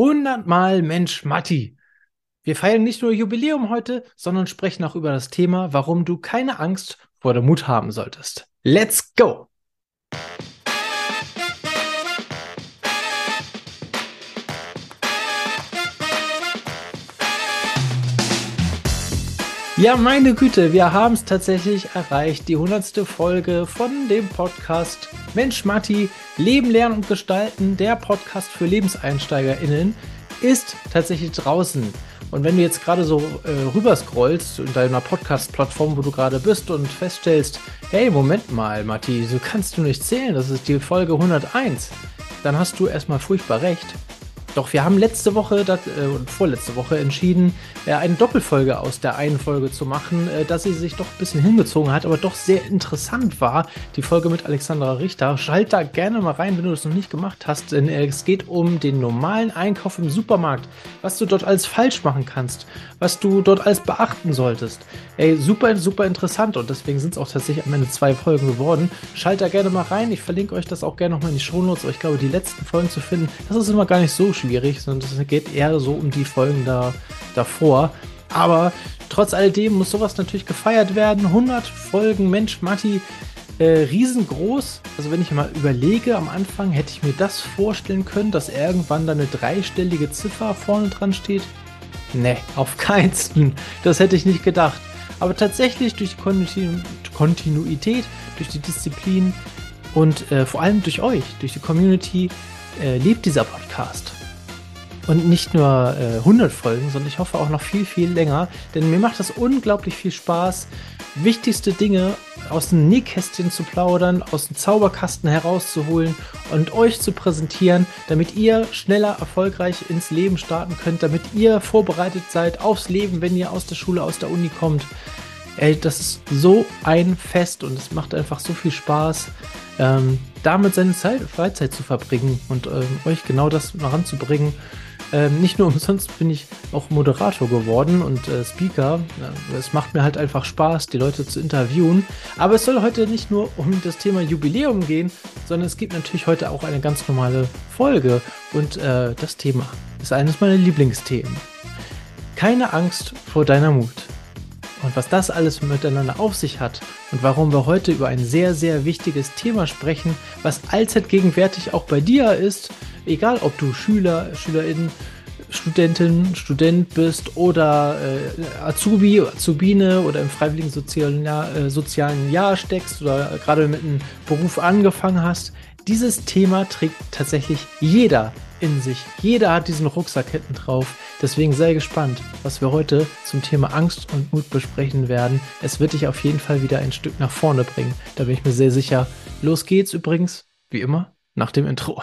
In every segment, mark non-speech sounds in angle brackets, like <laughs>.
100 Mal Mensch Matti. Wir feiern nicht nur Jubiläum heute, sondern sprechen auch über das Thema, warum du keine Angst vor der Mut haben solltest. Let's go! Ja, meine Güte, wir haben es tatsächlich erreicht. Die hundertste Folge von dem Podcast Mensch Matti, Leben, Lernen und Gestalten, der Podcast für LebenseinsteigerInnen, ist tatsächlich draußen. Und wenn du jetzt gerade so äh, rüberscrollst in deiner Podcast-Plattform, wo du gerade bist und feststellst, hey, Moment mal, Matti, so kannst du nicht zählen, das ist die Folge 101, dann hast du erstmal furchtbar recht. Doch wir haben letzte Woche dat, äh, und vorletzte Woche entschieden, äh, eine Doppelfolge aus der einen Folge zu machen, äh, dass sie sich doch ein bisschen hingezogen hat, aber doch sehr interessant war. Die Folge mit Alexandra Richter. Schalt da gerne mal rein, wenn du das noch nicht gemacht hast, denn äh, es geht um den normalen Einkauf im Supermarkt, was du dort alles falsch machen kannst, was du dort alles beachten solltest. Ey, super, super interessant und deswegen sind es auch tatsächlich am Ende zwei Folgen geworden. Schalt da gerne mal rein. Ich verlinke euch das auch gerne nochmal in die Shownotes. Aber ich glaube, die letzten Folgen zu finden, das ist immer gar nicht so schwierig, sondern es geht eher so um die Folgen da, davor. Aber trotz alledem muss sowas natürlich gefeiert werden. 100 Folgen, Mensch, Matti, äh, riesengroß. Also wenn ich mal überlege, am Anfang hätte ich mir das vorstellen können, dass irgendwann da eine dreistellige Ziffer vorne dran steht. Ne, auf keinsten. Das hätte ich nicht gedacht. Aber tatsächlich durch die Kontinuität, durch die Disziplin und äh, vor allem durch euch, durch die Community, äh, lebt dieser Podcast. Und nicht nur äh, 100 Folgen, sondern ich hoffe auch noch viel, viel länger. Denn mir macht das unglaublich viel Spaß, wichtigste Dinge aus dem Nähkästchen zu plaudern, aus dem Zauberkasten herauszuholen und euch zu präsentieren, damit ihr schneller erfolgreich ins Leben starten könnt, damit ihr vorbereitet seid aufs Leben, wenn ihr aus der Schule, aus der Uni kommt. Ey, das ist so ein Fest und es macht einfach so viel Spaß, ähm, damit seine Zeit, Freizeit zu verbringen und ähm, euch genau das ranzubringen. Ähm, nicht nur <laughs> umsonst bin ich auch Moderator geworden und äh, Speaker. Es macht mir halt einfach Spaß, die Leute zu interviewen. Aber es soll heute nicht nur um das Thema Jubiläum gehen, sondern es gibt natürlich heute auch eine ganz normale Folge. Und äh, das Thema ist eines meiner Lieblingsthemen. Keine Angst vor deiner Mut. Und was das alles miteinander auf sich hat und warum wir heute über ein sehr, sehr wichtiges Thema sprechen, was allzeit gegenwärtig auch bei dir ist, egal ob du Schüler, Schülerin, Studentin, Student bist oder äh, Azubi, Azubine oder im freiwilligen sozialen Jahr, äh, sozialen Jahr steckst oder gerade mit einem Beruf angefangen hast, dieses Thema trägt tatsächlich jeder in sich. Jeder hat diesen Rucksack hinten drauf. Deswegen sei gespannt, was wir heute zum Thema Angst und Mut besprechen werden. Es wird dich auf jeden Fall wieder ein Stück nach vorne bringen. Da bin ich mir sehr sicher. Los geht's übrigens, wie immer, nach dem Intro.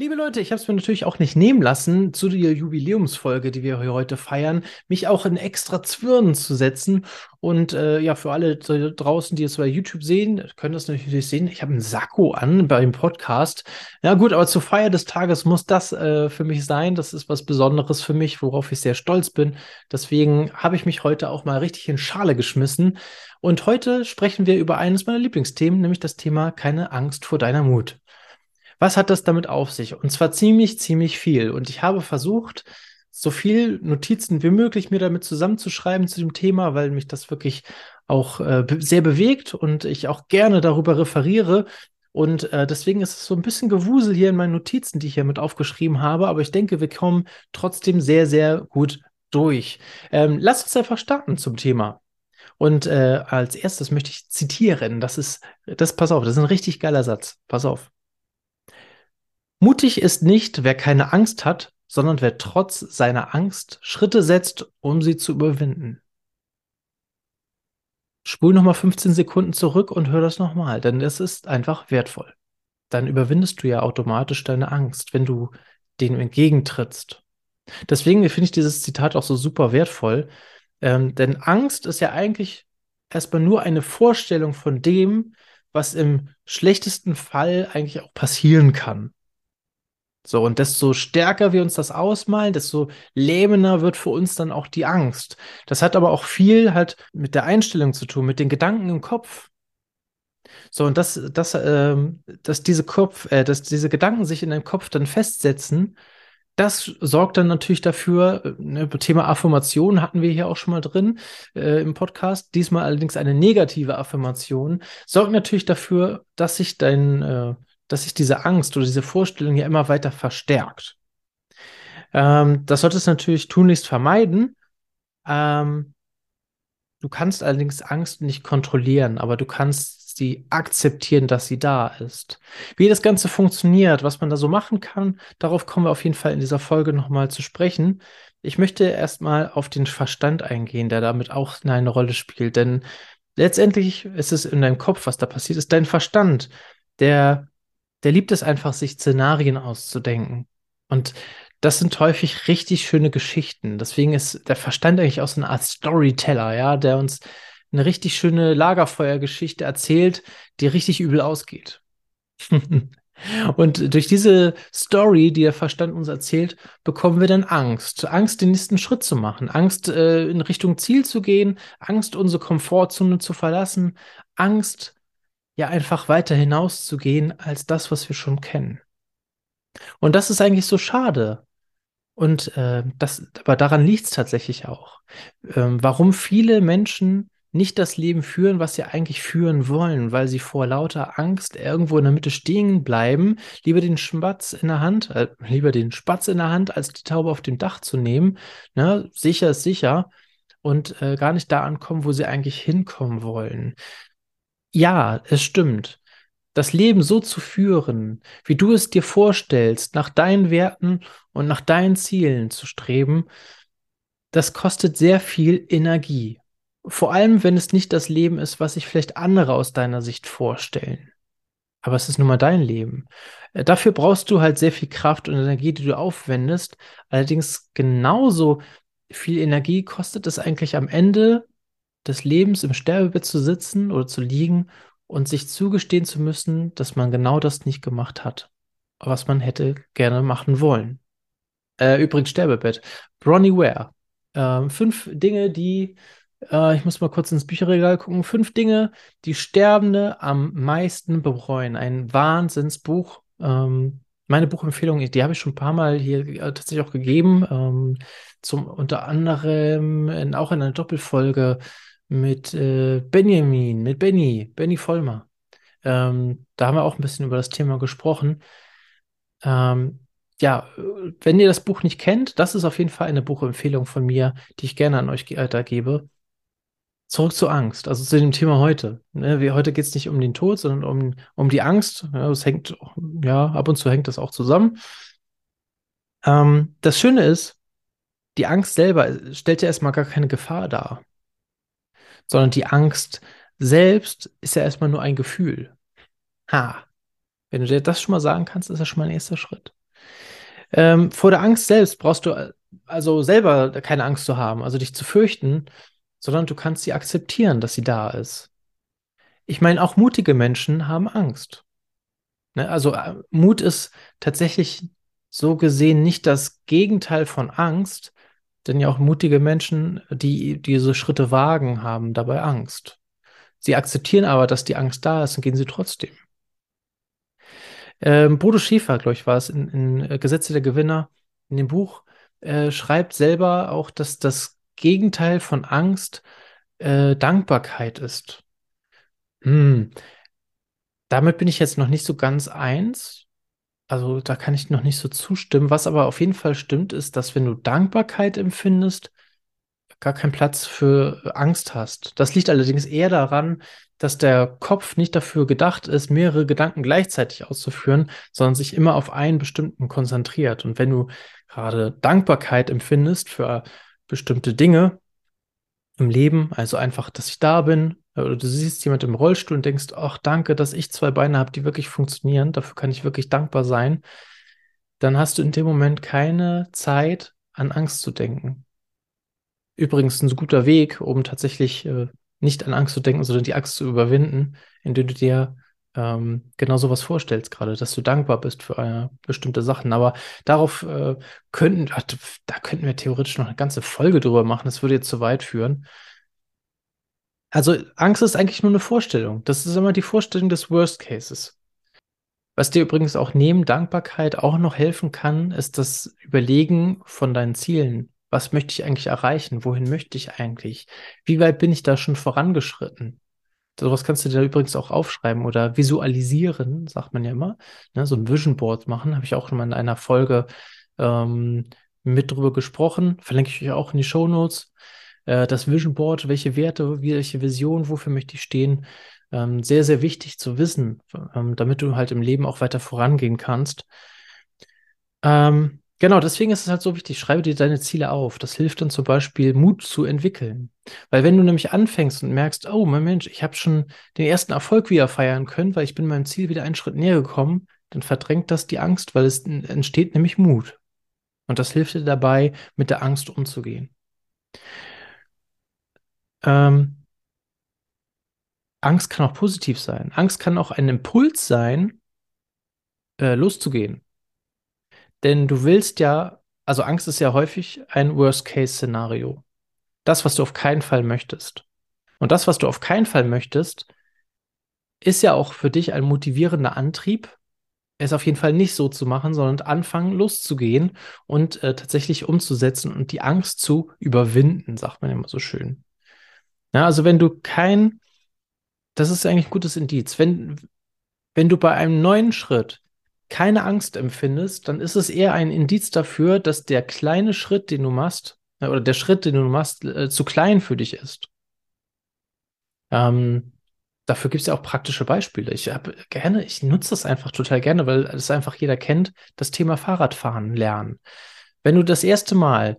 Liebe Leute, ich habe es mir natürlich auch nicht nehmen lassen, zu der Jubiläumsfolge, die wir heute feiern, mich auch in extra Zwirnen zu setzen. Und äh, ja, für alle draußen, die es bei YouTube sehen, können das natürlich sehen. Ich habe einen Sakko an beim Podcast. Ja gut, aber zur Feier des Tages muss das äh, für mich sein. Das ist was Besonderes für mich, worauf ich sehr stolz bin. Deswegen habe ich mich heute auch mal richtig in Schale geschmissen. Und heute sprechen wir über eines meiner Lieblingsthemen, nämlich das Thema keine Angst vor deiner Mut. Was hat das damit auf sich? Und zwar ziemlich, ziemlich viel. Und ich habe versucht, so viel Notizen wie möglich mir damit zusammenzuschreiben zu dem Thema, weil mich das wirklich auch äh, sehr bewegt und ich auch gerne darüber referiere. Und äh, deswegen ist es so ein bisschen Gewusel hier in meinen Notizen, die ich hier mit aufgeschrieben habe. Aber ich denke, wir kommen trotzdem sehr, sehr gut durch. Ähm, lass uns einfach starten zum Thema. Und äh, als erstes möchte ich zitieren. Das ist, das, pass auf, das ist ein richtig geiler Satz. Pass auf. Mutig ist nicht, wer keine Angst hat, sondern wer trotz seiner Angst Schritte setzt, um sie zu überwinden. Spul nochmal 15 Sekunden zurück und hör das nochmal, denn es ist einfach wertvoll. Dann überwindest du ja automatisch deine Angst, wenn du dem entgegentrittst. Deswegen finde ich dieses Zitat auch so super wertvoll, ähm, denn Angst ist ja eigentlich erstmal nur eine Vorstellung von dem, was im schlechtesten Fall eigentlich auch passieren kann. So, und desto stärker wir uns das ausmalen, desto lähmender wird für uns dann auch die Angst. Das hat aber auch viel halt mit der Einstellung zu tun, mit den Gedanken im Kopf. So, und das, das, ähm, dass diese Kopf, äh, dass diese Gedanken sich in deinem Kopf dann festsetzen, das sorgt dann natürlich dafür, äh, ne, Thema Affirmation hatten wir hier auch schon mal drin äh, im Podcast, diesmal allerdings eine negative Affirmation, sorgt natürlich dafür, dass sich dein, äh, dass sich diese Angst oder diese Vorstellung ja immer weiter verstärkt. Ähm, das solltest du natürlich tunlichst vermeiden. Ähm, du kannst allerdings Angst nicht kontrollieren, aber du kannst sie akzeptieren, dass sie da ist. Wie das Ganze funktioniert, was man da so machen kann, darauf kommen wir auf jeden Fall in dieser Folge nochmal zu sprechen. Ich möchte erstmal auf den Verstand eingehen, der damit auch eine Rolle spielt, denn letztendlich ist es in deinem Kopf, was da passiert, ist dein Verstand, der, der liebt es einfach, sich Szenarien auszudenken. Und das sind häufig richtig schöne Geschichten. Deswegen ist der Verstand eigentlich auch so eine Art Storyteller, ja, der uns eine richtig schöne Lagerfeuergeschichte erzählt, die richtig übel ausgeht. <laughs> Und durch diese Story, die der Verstand uns erzählt, bekommen wir dann Angst. Angst, den nächsten Schritt zu machen. Angst, äh, in Richtung Ziel zu gehen. Angst, unsere Komfortzone zu verlassen. Angst, ja, einfach weiter hinauszugehen als das, was wir schon kennen. Und das ist eigentlich so schade, und äh, das, aber daran liegt es tatsächlich auch. Ähm, warum viele Menschen nicht das Leben führen, was sie eigentlich führen wollen, weil sie vor lauter Angst irgendwo in der Mitte stehen bleiben, lieber den Spatz in der Hand, äh, lieber den Spatz in der Hand, als die Taube auf dem Dach zu nehmen. Ne? Sicher ist sicher und äh, gar nicht da ankommen, wo sie eigentlich hinkommen wollen. Ja, es stimmt das Leben so zu führen, wie du es dir vorstellst, nach deinen Werten und nach deinen Zielen zu streben, das kostet sehr viel Energie. Vor allem, wenn es nicht das Leben ist, was sich vielleicht andere aus deiner Sicht vorstellen. Aber es ist nun mal dein Leben. Äh, dafür brauchst du halt sehr viel Kraft und Energie, die du aufwendest. Allerdings genauso viel Energie kostet es eigentlich am Ende des Lebens im Sterbebett zu sitzen oder zu liegen und sich zugestehen zu müssen, dass man genau das nicht gemacht hat, was man hätte gerne machen wollen. Äh, übrigens Sterbebett. Bronnie Ware. Äh, fünf Dinge, die, äh, ich muss mal kurz ins Bücherregal gucken, fünf Dinge, die Sterbende am meisten bereuen. Ein Wahnsinnsbuch. Ähm, meine Buchempfehlung, die habe ich schon ein paar Mal hier äh, tatsächlich auch gegeben. Ähm, zum unter anderem in, auch in einer Doppelfolge mit äh, Benjamin, mit Benny, Benny Vollmer. Ähm, da haben wir auch ein bisschen über das Thema gesprochen. Ähm, ja, wenn ihr das Buch nicht kennt, das ist auf jeden Fall eine Buchempfehlung von mir, die ich gerne an euch weitergebe. Zurück zur Angst, also zu dem Thema heute. Ne, wie, heute geht es nicht um den Tod, sondern um, um die Angst. Ja, das hängt, ja, ab und zu hängt das auch zusammen. Ähm, das Schöne ist, die Angst selber stellt ja erstmal gar keine Gefahr dar sondern die Angst selbst ist ja erstmal nur ein Gefühl. Ha. Wenn du dir das schon mal sagen kannst, ist das schon mal ein erster Schritt. Ähm, vor der Angst selbst brauchst du äh, also selber keine Angst zu haben, also dich zu fürchten, sondern du kannst sie akzeptieren, dass sie da ist. Ich meine, auch mutige Menschen haben Angst. Ne? Also äh, Mut ist tatsächlich so gesehen nicht das Gegenteil von Angst, denn ja auch mutige Menschen, die diese Schritte wagen, haben dabei Angst. Sie akzeptieren aber, dass die Angst da ist und gehen sie trotzdem. Ähm, Bodo Schäfer, glaube ich, war es in, in, äh, Gesetze der Gewinner, in dem Buch, äh, schreibt selber auch, dass das Gegenteil von Angst äh, Dankbarkeit ist. Hm. Damit bin ich jetzt noch nicht so ganz eins. Also da kann ich noch nicht so zustimmen. Was aber auf jeden Fall stimmt, ist, dass wenn du Dankbarkeit empfindest, gar keinen Platz für Angst hast. Das liegt allerdings eher daran, dass der Kopf nicht dafür gedacht ist, mehrere Gedanken gleichzeitig auszuführen, sondern sich immer auf einen bestimmten konzentriert. Und wenn du gerade Dankbarkeit empfindest für bestimmte Dinge im Leben, also einfach, dass ich da bin, oder du siehst jemand im Rollstuhl und denkst, ach, danke, dass ich zwei Beine habe, die wirklich funktionieren, dafür kann ich wirklich dankbar sein, dann hast du in dem Moment keine Zeit, an Angst zu denken. Übrigens ein guter Weg, um tatsächlich äh, nicht an Angst zu denken, sondern die Angst zu überwinden, indem du dir ähm, genau sowas vorstellst gerade, dass du dankbar bist für äh, bestimmte Sachen. Aber darauf äh, könnten, ach, da könnten wir theoretisch noch eine ganze Folge drüber machen. Das würde jetzt zu weit führen. Also Angst ist eigentlich nur eine Vorstellung. Das ist immer die Vorstellung des Worst Cases. Was dir übrigens auch neben Dankbarkeit auch noch helfen kann, ist das Überlegen von deinen Zielen. Was möchte ich eigentlich erreichen? Wohin möchte ich eigentlich? Wie weit bin ich da schon vorangeschritten? Sowas kannst du dir übrigens auch aufschreiben oder visualisieren, sagt man ja immer. Ne, so ein Vision Board machen, habe ich auch schon mal in einer Folge ähm, mit drüber gesprochen. Verlinke ich euch auch in die Show Notes. Äh, das Vision Board, welche Werte, welche Vision, wofür möchte ich stehen? Ähm, sehr, sehr wichtig zu wissen, ähm, damit du halt im Leben auch weiter vorangehen kannst. Ähm, Genau, deswegen ist es halt so wichtig, schreibe dir deine Ziele auf. Das hilft dann zum Beispiel, Mut zu entwickeln. Weil wenn du nämlich anfängst und merkst, oh mein Mensch, ich habe schon den ersten Erfolg wieder feiern können, weil ich bin meinem Ziel wieder einen Schritt näher gekommen, dann verdrängt das die Angst, weil es entsteht nämlich Mut. Und das hilft dir dabei, mit der Angst umzugehen. Ähm, Angst kann auch positiv sein. Angst kann auch ein Impuls sein, äh, loszugehen. Denn du willst ja, also Angst ist ja häufig ein Worst-Case-Szenario. Das, was du auf keinen Fall möchtest. Und das, was du auf keinen Fall möchtest, ist ja auch für dich ein motivierender Antrieb, es auf jeden Fall nicht so zu machen, sondern anfangen loszugehen und äh, tatsächlich umzusetzen und die Angst zu überwinden, sagt man immer so schön. Ja, also wenn du kein, das ist eigentlich ein gutes Indiz, wenn, wenn du bei einem neuen Schritt keine Angst empfindest, dann ist es eher ein Indiz dafür, dass der kleine Schritt, den du machst, äh, oder der Schritt, den du machst, äh, zu klein für dich ist. Ähm, dafür gibt es ja auch praktische Beispiele. Ich habe gerne, ich nutze das einfach total gerne, weil es einfach jeder kennt, das Thema Fahrradfahren lernen. Wenn du das erste Mal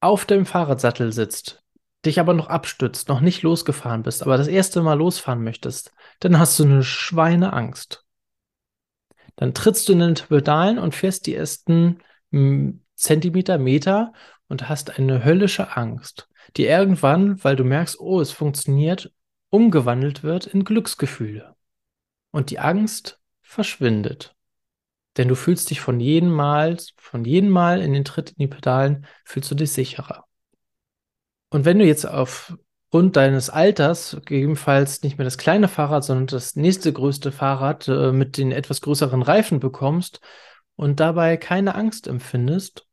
auf dem Fahrradsattel sitzt, dich aber noch abstützt, noch nicht losgefahren bist, aber das erste Mal losfahren möchtest, dann hast du eine Schweineangst. Dann trittst du in den Pedalen und fährst die ersten hm, Zentimeter, Meter und hast eine höllische Angst, die irgendwann, weil du merkst, oh, es funktioniert, umgewandelt wird in Glücksgefühle. Und die Angst verschwindet. Denn du fühlst dich von jedem Mal, von jedem Mal in den Tritt in die Pedalen, fühlst du dich sicherer. Und wenn du jetzt auf aufgrund deines Alters gegebenenfalls nicht mehr das kleine Fahrrad, sondern das nächste größte Fahrrad äh, mit den etwas größeren Reifen bekommst und dabei keine Angst empfindest,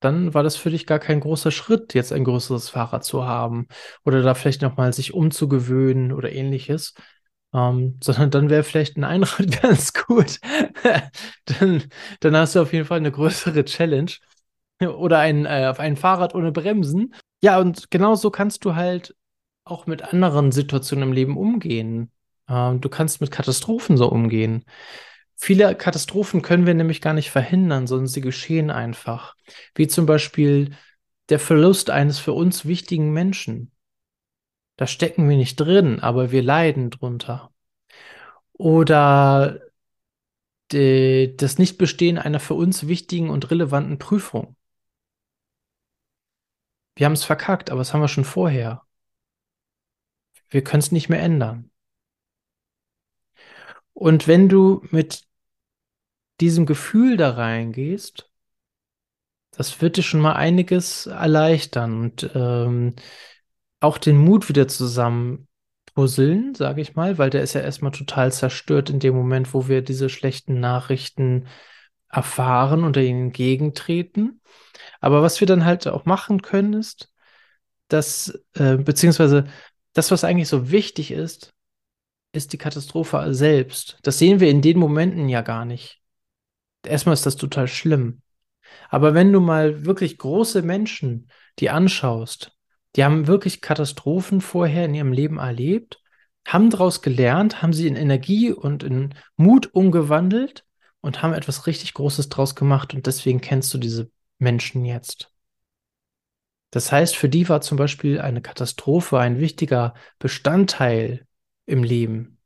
dann war das für dich gar kein großer Schritt, jetzt ein größeres Fahrrad zu haben oder da vielleicht nochmal sich umzugewöhnen oder ähnliches. Ähm, <laughs> sondern dann wäre vielleicht ein Einrad <laughs> ganz gut. <laughs> dann, dann hast du auf jeden Fall eine größere Challenge. Oder ein, äh, auf ein Fahrrad ohne Bremsen. Ja, und genau so kannst du halt auch mit anderen Situationen im Leben umgehen. Ähm, du kannst mit Katastrophen so umgehen. Viele Katastrophen können wir nämlich gar nicht verhindern, sondern sie geschehen einfach. Wie zum Beispiel der Verlust eines für uns wichtigen Menschen. Da stecken wir nicht drin, aber wir leiden drunter. Oder die, das Nichtbestehen einer für uns wichtigen und relevanten Prüfung. Wir haben es verkackt, aber das haben wir schon vorher. Wir können es nicht mehr ändern. Und wenn du mit diesem Gefühl da reingehst, das wird dir schon mal einiges erleichtern und ähm, auch den Mut wieder zusammen puzzeln, sage ich mal, weil der ist ja erstmal total zerstört in dem Moment, wo wir diese schlechten Nachrichten erfahren und ihnen entgegentreten. Aber was wir dann halt auch machen können, ist, dass, äh, beziehungsweise das, was eigentlich so wichtig ist, ist die Katastrophe selbst. Das sehen wir in den Momenten ja gar nicht. Erstmal ist das total schlimm. Aber wenn du mal wirklich große Menschen die anschaust, die haben wirklich Katastrophen vorher in ihrem Leben erlebt, haben daraus gelernt, haben sie in Energie und in Mut umgewandelt und haben etwas richtig Großes draus gemacht und deswegen kennst du diese Menschen jetzt. Das heißt, für die war zum Beispiel eine Katastrophe ein wichtiger Bestandteil im Leben.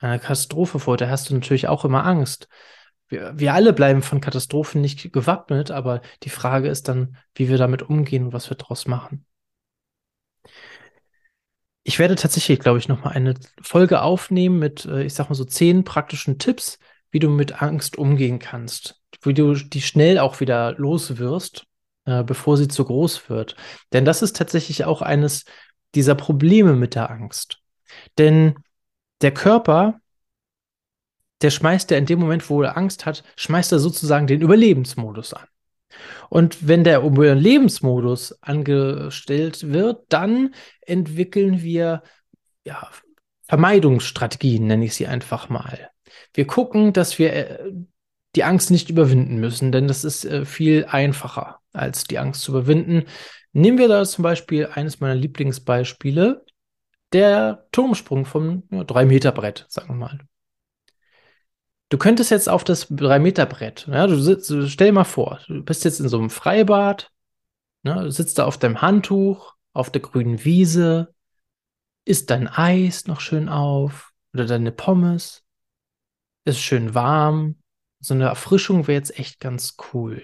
Eine Katastrophe, vor der hast du natürlich auch immer Angst. Wir, wir alle bleiben von Katastrophen nicht gewappnet, aber die Frage ist dann, wie wir damit umgehen und was wir daraus machen. Ich werde tatsächlich, glaube ich, nochmal eine Folge aufnehmen mit, äh, ich sag mal so zehn praktischen Tipps, wie du mit Angst umgehen kannst, wie du die schnell auch wieder los wirst äh, bevor sie zu groß wird. Denn das ist tatsächlich auch eines dieser Probleme mit der Angst. Denn der Körper, der schmeißt ja in dem Moment, wo er Angst hat, schmeißt er sozusagen den Überlebensmodus an. Und wenn der Überlebensmodus angestellt wird, dann entwickeln wir ja, Vermeidungsstrategien, nenne ich sie einfach mal. Wir gucken, dass wir äh, die Angst nicht überwinden müssen, denn das ist äh, viel einfacher, als die Angst zu überwinden. Nehmen wir da zum Beispiel eines meiner Lieblingsbeispiele, der Turmsprung vom ja, 3-Meter-Brett, sagen wir mal. Du könntest jetzt auf das 3-Meter-Brett, ja, du sitzt, stell dir mal vor, du bist jetzt in so einem Freibad, ne, sitzt da auf deinem Handtuch, auf der grünen Wiese, isst dein Eis noch schön auf oder deine Pommes, ist schön warm. So eine Erfrischung wäre jetzt echt ganz cool.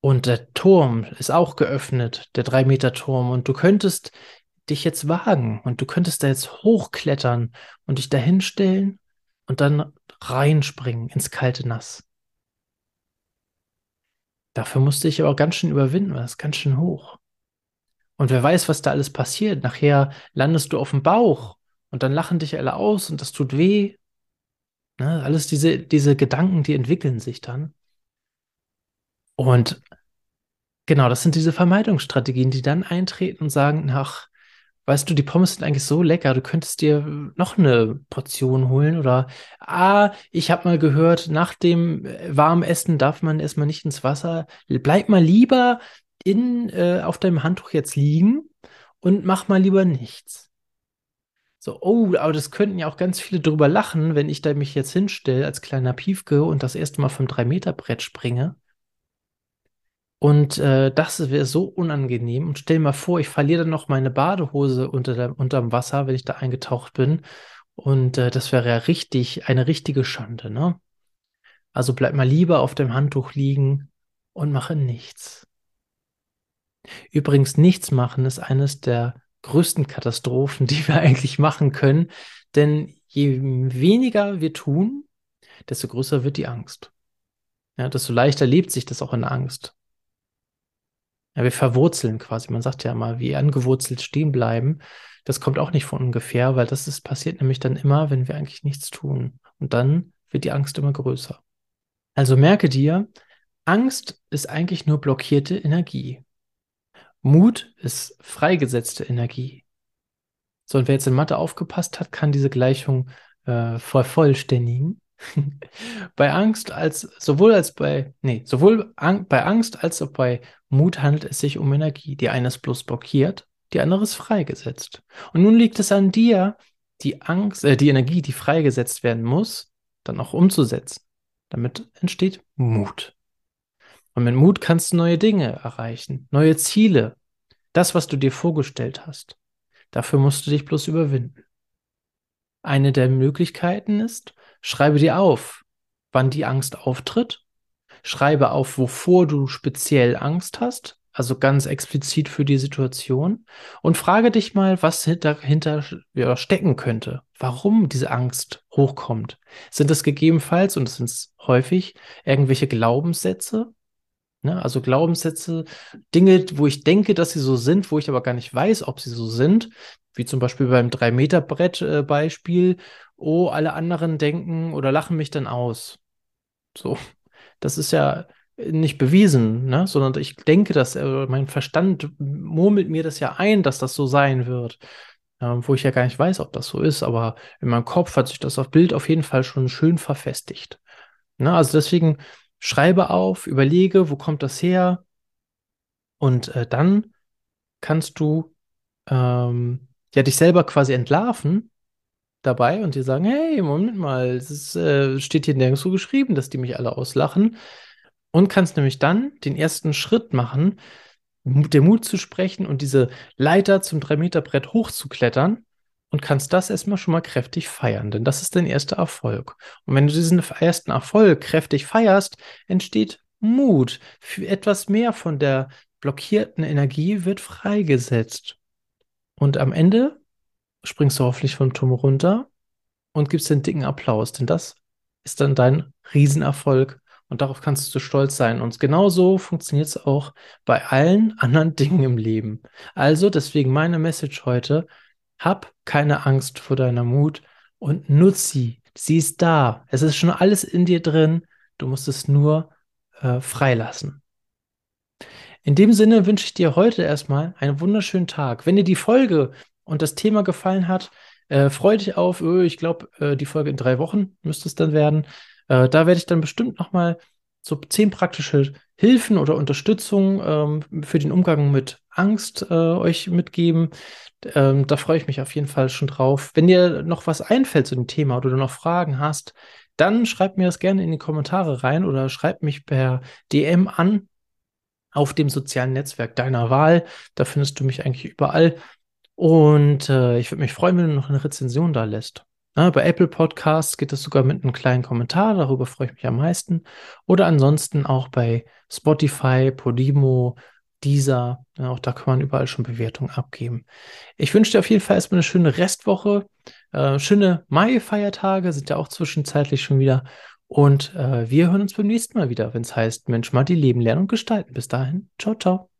Und der Turm ist auch geöffnet, der 3-Meter-Turm, und du könntest dich jetzt wagen und du könntest da jetzt hochklettern und dich dahinstellen und dann reinspringen ins kalte Nass. Dafür musste ich aber ganz schön überwinden, weil das ist ganz schön hoch. Und wer weiß, was da alles passiert. Nachher landest du auf dem Bauch und dann lachen dich alle aus und das tut weh. Ne? Alles diese, diese Gedanken, die entwickeln sich dann. Und genau, das sind diese Vermeidungsstrategien, die dann eintreten und sagen, ach, weißt du, die Pommes sind eigentlich so lecker, du könntest dir noch eine Portion holen oder ah, ich habe mal gehört, nach dem äh, warmen Essen darf man erstmal nicht ins Wasser. Bleib mal lieber in, äh, auf deinem Handtuch jetzt liegen und mach mal lieber nichts. So, oh, aber das könnten ja auch ganz viele drüber lachen, wenn ich da mich jetzt hinstelle als kleiner Piefke und das erste Mal vom 3-Meter-Brett springe. Und äh, das wäre so unangenehm. Und stell dir mal vor, ich verliere dann noch meine Badehose unter der, unterm Wasser, wenn ich da eingetaucht bin. Und äh, das wäre ja richtig, eine richtige Schande, ne? Also bleib mal lieber auf dem Handtuch liegen und mache nichts. Übrigens, nichts machen ist eines der größten Katastrophen, <laughs> die wir eigentlich machen können. Denn je weniger wir tun, desto größer wird die Angst. Ja, desto leichter lebt sich das auch in der Angst. Ja, wir verwurzeln quasi. Man sagt ja mal, wie angewurzelt stehen bleiben. Das kommt auch nicht von ungefähr, weil das ist, passiert nämlich dann immer, wenn wir eigentlich nichts tun. Und dann wird die Angst immer größer. Also merke dir, Angst ist eigentlich nur blockierte Energie. Mut ist freigesetzte Energie. So, und wer jetzt in Mathe aufgepasst hat, kann diese Gleichung äh, vervollständigen. <laughs> bei Angst als sowohl als bei nee, sowohl an, bei Angst als auch bei Mut handelt es sich um Energie. Die eine ist bloß blockiert, die andere ist freigesetzt. Und nun liegt es an dir, die Angst, äh, die Energie, die freigesetzt werden muss, dann auch umzusetzen. Damit entsteht Mut. Und mit Mut kannst du neue Dinge erreichen, neue Ziele, das, was du dir vorgestellt hast. Dafür musst du dich bloß überwinden. Eine der Möglichkeiten ist, schreibe dir auf, wann die Angst auftritt. Schreibe auf, wovor du speziell Angst hast, also ganz explizit für die Situation. Und frage dich mal, was dahinter ja, stecken könnte, warum diese Angst hochkommt. Sind es gegebenenfalls, und das sind häufig, irgendwelche Glaubenssätze, Ne? Also Glaubenssätze, Dinge, wo ich denke, dass sie so sind, wo ich aber gar nicht weiß, ob sie so sind, wie zum Beispiel beim 3-Meter-Brett-Beispiel, oh, alle anderen denken oder lachen mich dann aus. So, das ist ja nicht bewiesen, ne? sondern ich denke, dass äh, mein Verstand murmelt mir das ja ein, dass das so sein wird. Äh, wo ich ja gar nicht weiß, ob das so ist, aber in meinem Kopf hat sich das auf Bild auf jeden Fall schon schön verfestigt. Ne? Also deswegen schreibe auf, überlege, wo kommt das her? Und äh, dann kannst du ähm, ja dich selber quasi entlarven dabei und dir sagen, hey, Moment mal, es äh, steht hier nirgendwo geschrieben, dass die mich alle auslachen. Und kannst nämlich dann den ersten Schritt machen, den Mut zu sprechen und diese Leiter zum 3-Meter-Brett hochzuklettern und kannst das erstmal schon mal kräftig feiern, denn das ist dein erster Erfolg. Und wenn du diesen ersten Erfolg kräftig feierst, entsteht Mut. Für etwas mehr von der blockierten Energie wird freigesetzt. Und am Ende springst du hoffentlich vom Turm runter und gibst den dicken Applaus, denn das ist dann dein Riesenerfolg Und darauf kannst du stolz sein. Und genauso funktioniert es auch bei allen anderen <laughs> Dingen im Leben. Also deswegen meine Message heute, hab keine Angst vor deiner Mut und nutz sie. Sie ist da. Es ist schon alles in dir drin. Du musst es nur äh, freilassen. In dem Sinne wünsche ich dir heute erstmal einen wunderschönen Tag. Wenn dir die Folge und das Thema gefallen hat, äh, freu dich auf, öh, ich glaube, äh, die Folge in drei Wochen müsste es dann werden. Äh, da werde ich dann bestimmt nochmal so zehn praktische Hilfen oder Unterstützung ähm, für den Umgang mit Angst äh, euch mitgeben. Ähm, da freue ich mich auf jeden Fall schon drauf. Wenn dir noch was einfällt zu dem Thema oder du noch Fragen hast, dann schreib mir das gerne in die Kommentare rein oder schreib mich per DM an auf dem sozialen Netzwerk deiner Wahl. Da findest du mich eigentlich überall. Und äh, ich würde mich freuen, wenn du noch eine Rezension da lässt. Ja, bei Apple Podcasts geht das sogar mit einem kleinen Kommentar, darüber freue ich mich am meisten. Oder ansonsten auch bei Spotify, Podimo, Deezer, ja, auch da kann man überall schon Bewertungen abgeben. Ich wünsche dir auf jeden Fall erstmal eine schöne Restwoche, äh, schöne Mai-Feiertage sind ja auch zwischenzeitlich schon wieder. Und äh, wir hören uns beim nächsten Mal wieder, wenn es heißt Mensch, mal die Leben lernen und gestalten. Bis dahin, ciao, ciao.